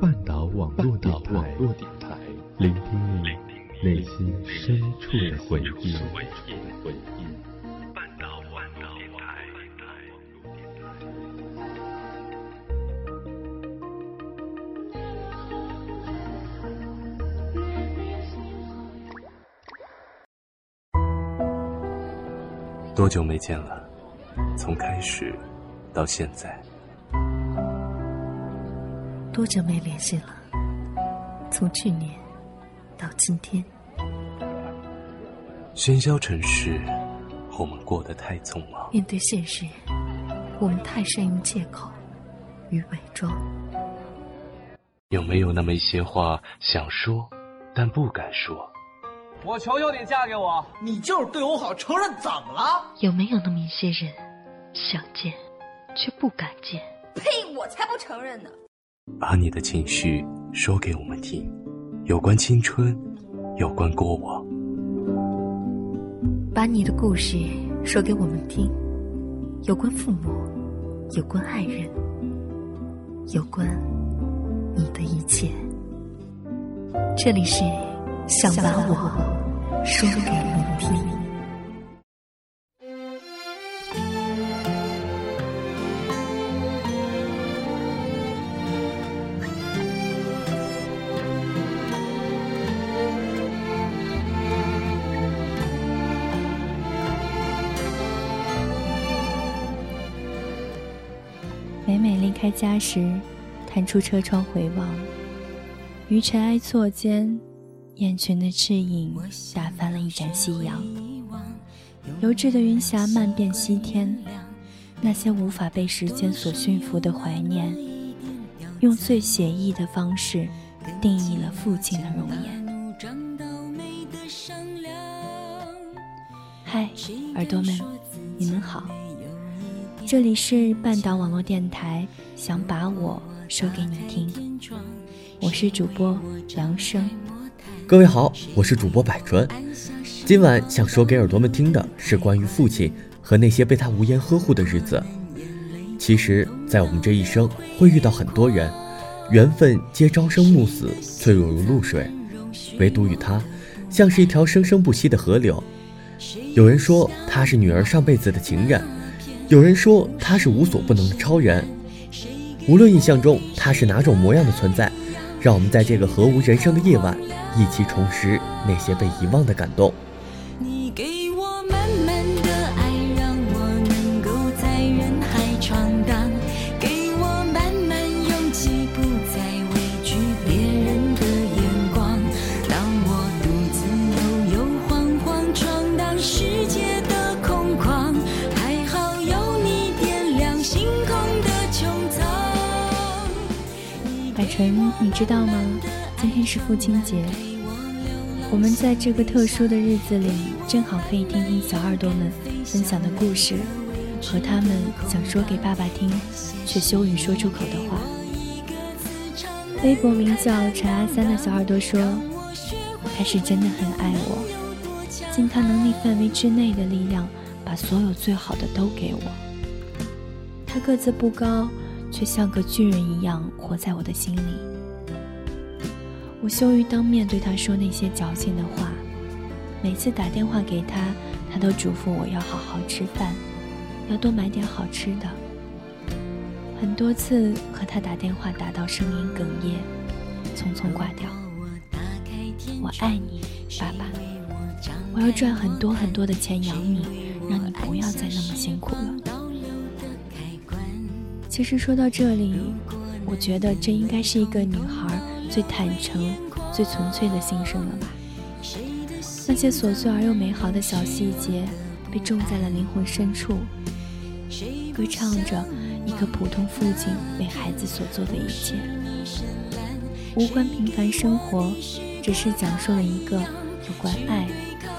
半岛网络电台，聆听你内心深处的回忆。半岛网络电台。多久没见了？从开始到现在。多久没联系了？从去年到今天。喧嚣城市，我们过得太匆忙。面对现实，我们太善于借口与伪装。有没有那么一些话想说，但不敢说？我求求你嫁给我！你就是对我好，承认怎么了？有没有那么一些人，想见却不敢见？呸！我才不承认呢！把你的情绪说给我们听，有关青春，有关过往。把你的故事说给我们听，有关父母，有关爱人，有关你的一切。这里是想把我说给开家时，探出车窗回望，于尘埃错间，雁群的翅影打翻了一盏夕阳。油质的云霞漫遍西天，那些无法被时间所驯服的怀念，用最写意的方式定义了父亲的容颜。嗨，耳朵们，你们好。这里是半岛网络电台，想把我说给你听，我是主播梁生。各位好，我是主播百川。今晚想说给耳朵们听的是关于父亲和那些被他无言呵护的日子。其实，在我们这一生会遇到很多人，缘分皆朝生暮死，脆弱如露水，唯独与他，像是一条生生不息的河流。有人说他是女儿上辈子的情人。有人说他是无所不能的超人，无论印象中他是哪种模样的存在，让我们在这个何无人生的夜晚，一起重拾那些被遗忘的感动。你知道吗？今天是父亲节，我们在这个特殊的日子里，正好可以听听小耳朵们分享的故事，和他们想说给爸爸听却羞于说出口的话。微博名叫陈阿三的小耳朵说：“他是真的很爱我，尽他能力范围之内的力量，把所有最好的都给我。他个子不高，却像个巨人一样活在我的心里。”我羞于当面对他说那些矫情的话，每次打电话给他，他都嘱咐我要好好吃饭，要多买点好吃的。很多次和他打电话打到声音哽咽，匆匆挂掉。我爱你，爸爸。我要赚很多很多的钱养你，让你不要再那么辛苦了。其实说到这里，我觉得这应该是一个女孩。最坦诚、最纯粹的心声了吧？那些琐碎而又美好的小细节，被种在了灵魂深处，歌唱着一个普通父亲为孩子所做的一切，无关平凡生活，只是讲述了一个有关爱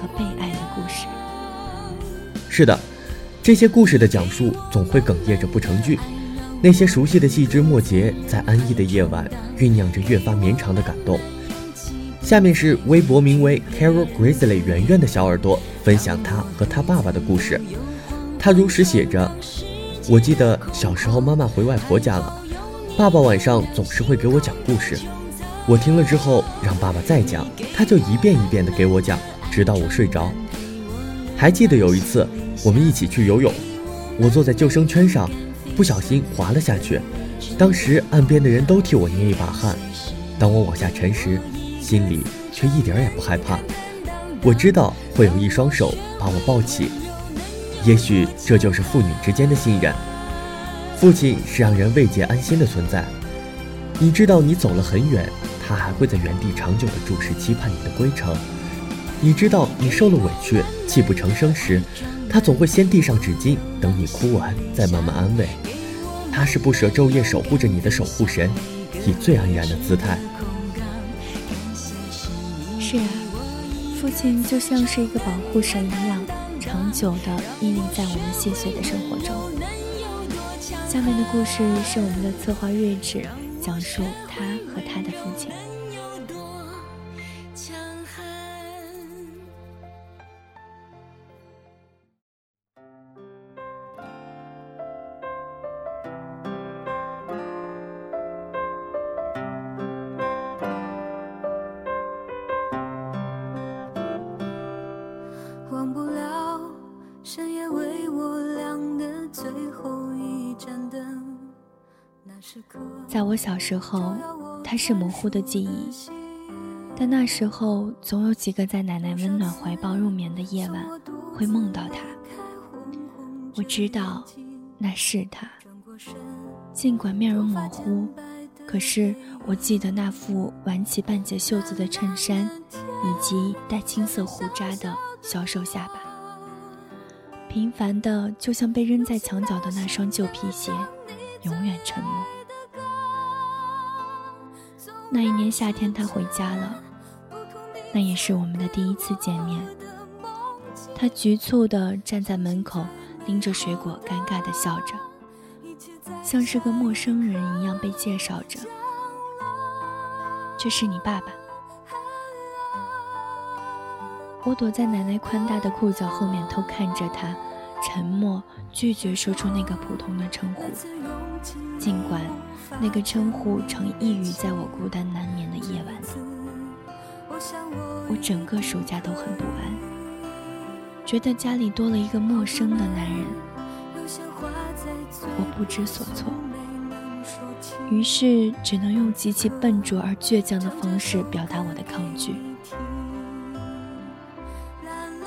和被爱的故事。是的，这些故事的讲述总会哽咽着不成句。那些熟悉的细枝末节，在安逸的夜晚酝酿着越发绵长的感动。下面是微博名为 Carol Grizzly 圆圆的小耳朵分享他和他爸爸的故事。他如实写着：“我记得小时候妈妈回外婆家了，爸爸晚上总是会给我讲故事，我听了之后让爸爸再讲，他就一遍一遍的给我讲，直到我睡着。还记得有一次，我们一起去游泳，我坐在救生圈上，不小心滑了下去，当时岸边的人都替我捏一把汗。当我往下沉时，心里却一点也不害怕，我知道会有一双手把我抱起，也许这就是父女之间的信任。父亲是让人慰藉安心的存在，你知道你走了很远，他还会在原地长久的注视期盼你的归程。你知道你受了委屈，泣不成声时，他总会先递上纸巾，等你哭完再慢慢安慰。他是不舍昼夜守护着你的守护神，以最安然的姿态。是啊，父亲就像是一个保护神一样，长久的屹立在我们细碎的生活中。下面的故事是我们的策划睿智讲述他和他的父亲。在我小时候，它是模糊的记忆，但那时候总有几个在奶奶温暖怀抱入眠的夜晚，会梦到他。我知道那是他，尽管面容模糊，可是我记得那副挽起半截袖子的衬衫，以及带青色胡渣的小瘦下巴，平凡的就像被扔在墙角的那双旧皮鞋，永远沉默。那一年夏天，他回家了，那也是我们的第一次见面。他局促地站在门口，拎着水果，尴尬地笑着，像是个陌生人一样被介绍着。这是你爸爸。我躲在奶奶宽大的裤脚后面偷看着他，沉默，拒绝说出那个普通的称呼，尽管。那个称呼常抑郁在我孤单难眠的夜晚，我整个暑假都很不安，觉得家里多了一个陌生的男人，我不知所措，于是只能用极其笨拙而倔强的方式表达我的抗拒。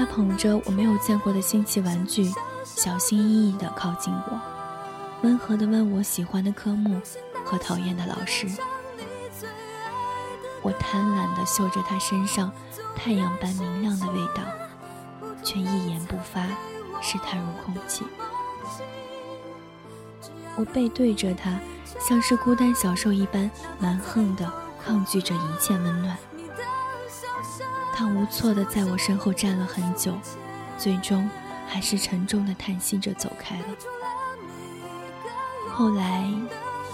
他捧着我没有见过的新奇玩具，小心翼翼地靠近我。温和地问我喜欢的科目和讨厌的老师，我贪婪地嗅着他身上太阳般明亮的味道，却一言不发，视他如空气。我背对着他，像是孤单小兽一般蛮横地抗拒着一切温暖。他无措地在我身后站了很久，最终还是沉重地叹息着走开了。后来，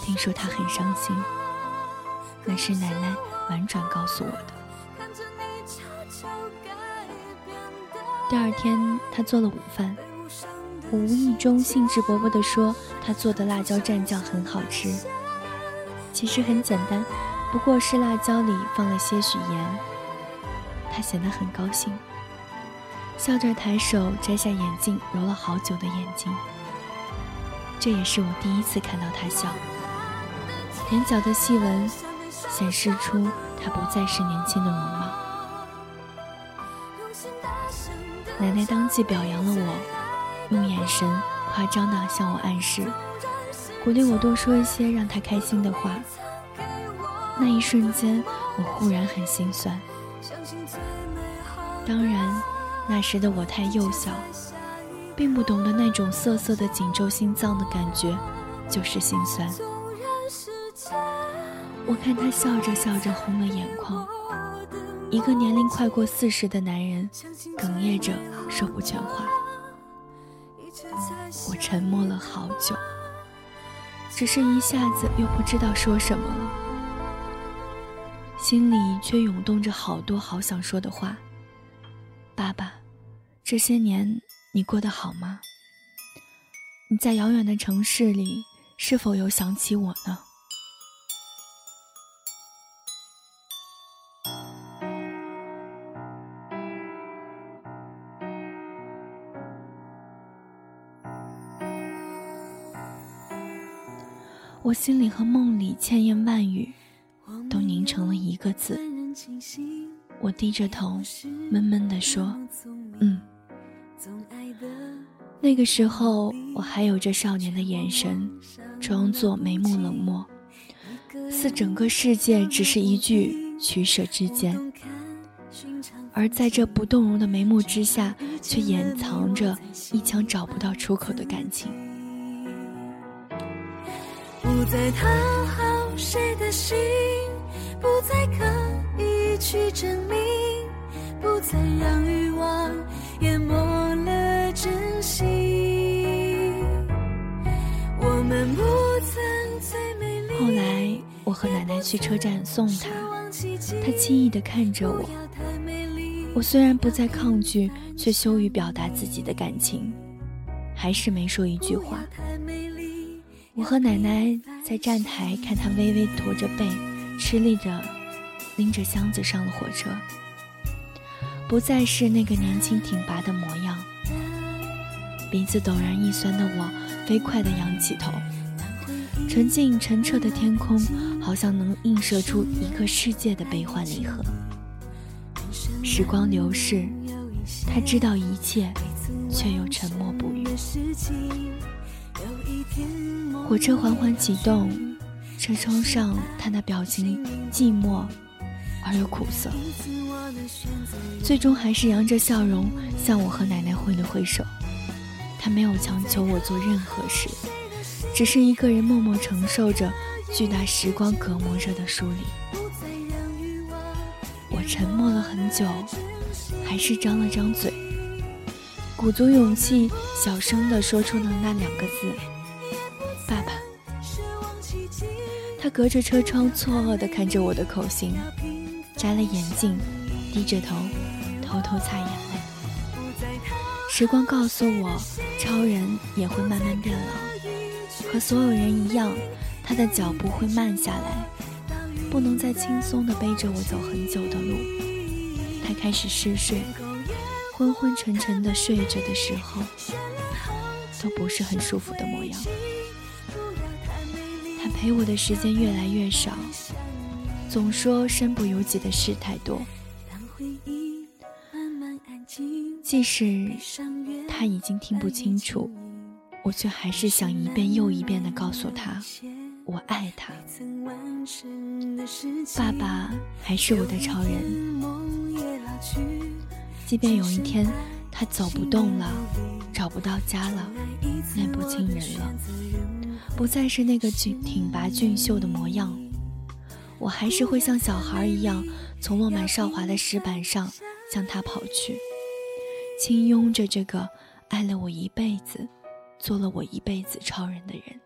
听说他很伤心，那是奶奶婉转告诉我的。第二天，他做了午饭，我无意中兴致勃勃地说他做的辣椒蘸酱很好吃。其实很简单，不过是辣椒里放了些许盐。他显得很高兴，笑着抬手摘下眼镜，揉了好久的眼睛。这也是我第一次看到他笑，眼角的细纹显示出他不再是年轻的容貌。奶奶当即表扬了我，用眼神夸张地向我暗示，鼓励我多说一些让他开心的话。那一瞬间，我忽然很心酸。当然，那时的我太幼小。并不懂得那种涩涩的紧皱心脏的感觉，就是心酸。我看他笑着笑着红了眼眶，一个年龄快过四十的男人，哽咽着说不全话。我沉默了好久，只是一下子又不知道说什么了，心里却涌动着好多好想说的话。爸爸这些年你过得好吗？你在遥远的城市里是否有想起我呢？我心里和梦里千言万语都凝成了一个字。我低着头，闷闷地说：“嗯。”那个时候，我还有着少年的眼神，装作眉目冷漠，似整个世界只是一句取舍之间。而在这不动容的眉目之下，却掩藏着一腔找不到出口的感情。不再讨好谁的心，不再去证明，不再让欲望淹没了真心。我们不曾最美。后来，我和奶奶去车站送他，他轻易地看着我。我虽然不再抗拒，却羞于表达自己的感情，还是没说一句话。我和奶奶在站台看他微微驼着背，吃力着拎着箱子上了火车，不再是那个年轻挺拔的模样。鼻子陡然一酸的我，飞快地仰起头，纯净澄澈的天空，好像能映射出一个世界的悲欢离合。时光流逝，他知道一切，却又沉默不语。火车缓缓启动，车窗上他那表情寂寞而又苦涩，最终还是扬着笑容向我和奶奶挥了挥手。他没有强求我做任何事，只是一个人默默承受着巨大时光隔膜着的疏离。我沉默了很久，还是张了张嘴，鼓足勇气，小声地说出了那两个字：“爸爸。”他隔着车窗错愕地看着我的口型，摘了眼镜，低着头，偷偷擦眼泪。时光告诉我，超人也会慢慢变老，和所有人一样，他的脚步会慢下来。不能再轻松地背着我走很久的路，他开始嗜睡，昏昏沉沉地睡着的时候，都不是很舒服的模样。他陪我的时间越来越少，总说身不由己的事太多。即使他已经听不清楚，我却还是想一遍又一遍地告诉他。我爱他，爸爸还是我的超人。即便有一天他走不动了，找不到家了，念不清人了，不再是那个俊挺拔俊秀的模样，我还是会像小孩一样，从落满少华的石板上向他跑去，轻拥着这个爱了我一辈子、做了我一辈子超人的人。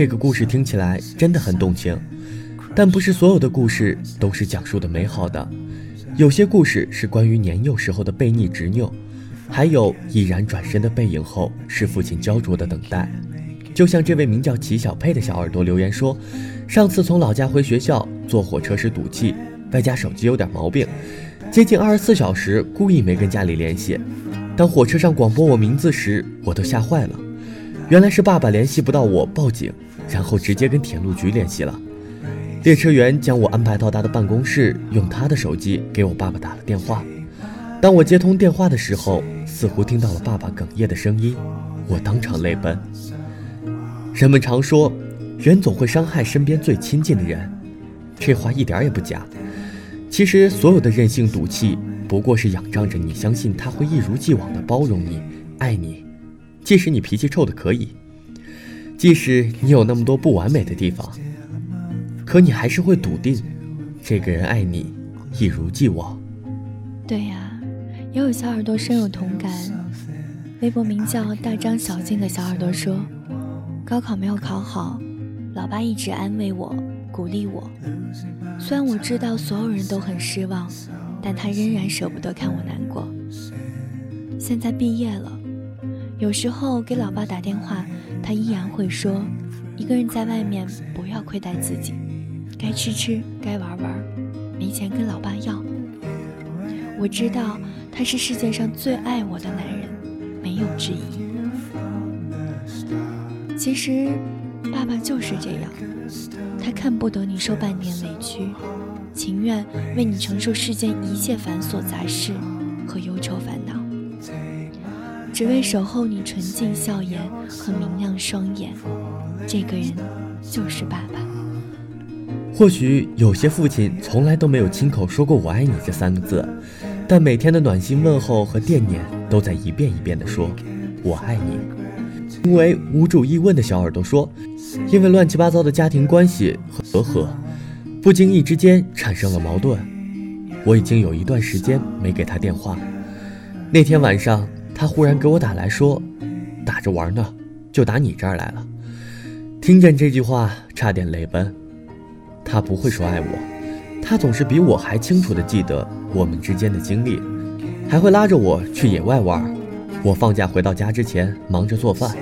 这个故事听起来真的很动情，但不是所有的故事都是讲述的美好的。有些故事是关于年幼时候的悖逆执拗，还有毅然转身的背影后是父亲焦灼的等待。就像这位名叫齐小佩的小耳朵留言说：“上次从老家回学校，坐火车时赌气，外加手机有点毛病，接近二十四小时故意没跟家里联系。当火车上广播我名字时，我都吓坏了，原来是爸爸联系不到我，报警。”然后直接跟铁路局联系了，列车员将我安排到他的办公室，用他的手机给我爸爸打了电话。当我接通电话的时候，似乎听到了爸爸哽咽的声音，我当场泪奔。人们常说，人总会伤害身边最亲近的人，这话一点也不假。其实，所有的任性赌气，不过是仰仗着你相信他会一如既往的包容你、爱你，即使你脾气臭的可以。即使你有那么多不完美的地方，可你还是会笃定，这个人爱你，一如既往。对呀，也有小耳朵深有同感。微博名叫大张小静的小耳朵说：“高考没有考好，老爸一直安慰我，鼓励我。虽然我知道所有人都很失望，但他仍然舍不得看我难过。现在毕业了，有时候给老爸打电话，他依然会说：一个人在外面不要亏待自己，该吃吃，该玩玩，没钱跟老爸要。我知道。”他是世界上最爱我的男人，没有之一。其实，爸爸就是这样，他看不得你受半点委屈，情愿为你承受世间一切繁琐杂事，只为守候你纯净笑颜和明亮双眼。这个人就是爸爸。或许有些父亲从来都没有亲口说过“我爱你”这三个字。但每天的暖心问候和惦念，都在一遍一遍地说“我爱你”。因为无主意问的小耳朵说，因为乱七八糟的家庭关系和隔阂，不经意之间产生了矛盾。我已经有一段时间没给他电话。那天晚上，他忽然给我打来说，打着玩呢，就打你这儿来了。听见这句话，差点泪奔。他不会说爱我。他总是比我还清楚地记得我们之间的经历，还会拉着我去野外玩。我放假回到家之前忙着做饭。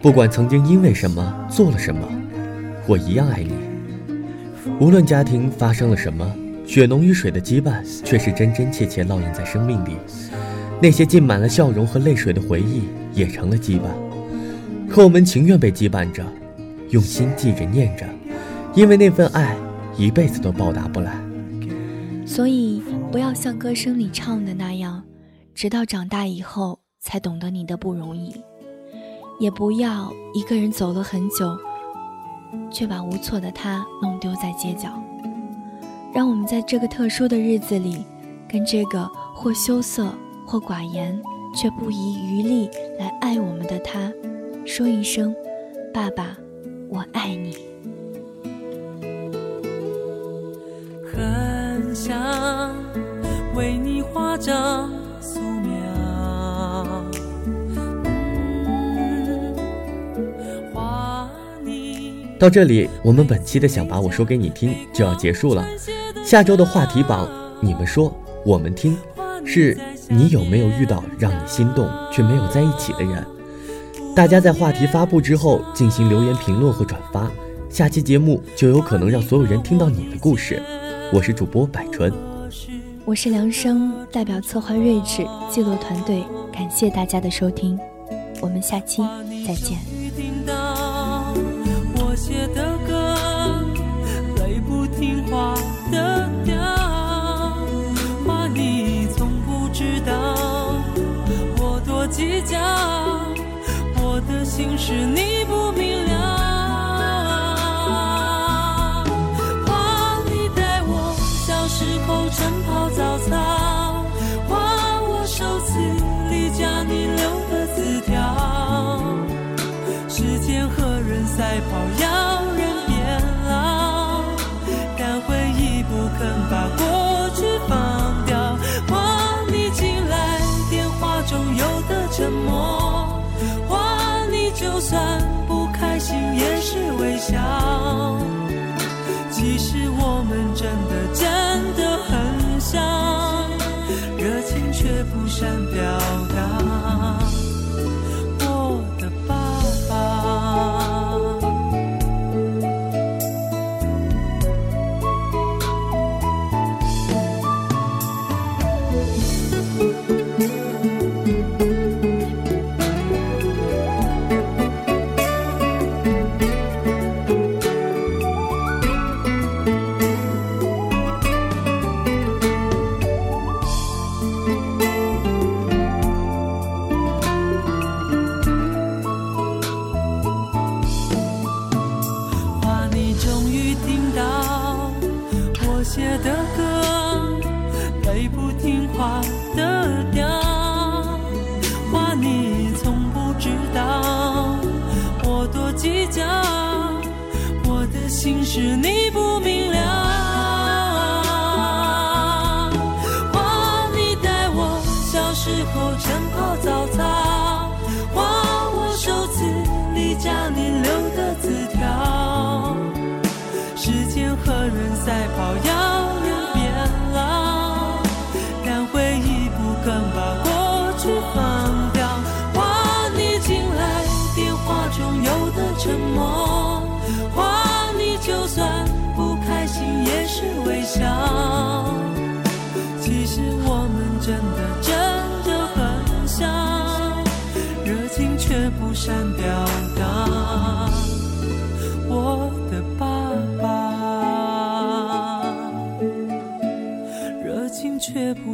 不管曾经因为什么做了什么，我一样爱你。无论家庭发生了什么，血浓于水的羁绊却是真真切切烙印在生命里。那些浸满了笑容和泪水的回忆也成了羁绊，可我们情愿被羁绊着，用心记着念着，因为那份爱。一辈子都报答不来，所以不要像歌声里唱的那样，直到长大以后才懂得你的不容易；也不要一个人走了很久，却把无措的他弄丢在街角。让我们在这个特殊的日子里，跟这个或羞涩或寡言却不遗余力来爱我们的他，说一声：“爸爸，我爱你。”想为你画张素描。到这里，我们本期的想把我说给你听就要结束了。下周的话题榜，你们说，我们听，是你有没有遇到让你心动却没有在一起的人？大家在话题发布之后进行留言评论和转发，下期节目就有可能让所有人听到你的故事。我是主播百纯，我是梁生，代表策划睿智记录团队，感谢大家的收听，我们下期再见。竟是你不明了，画你带我小时候晨跑早操，画我手机离家你留的字条，时间和人赛跑。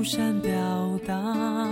不善表达。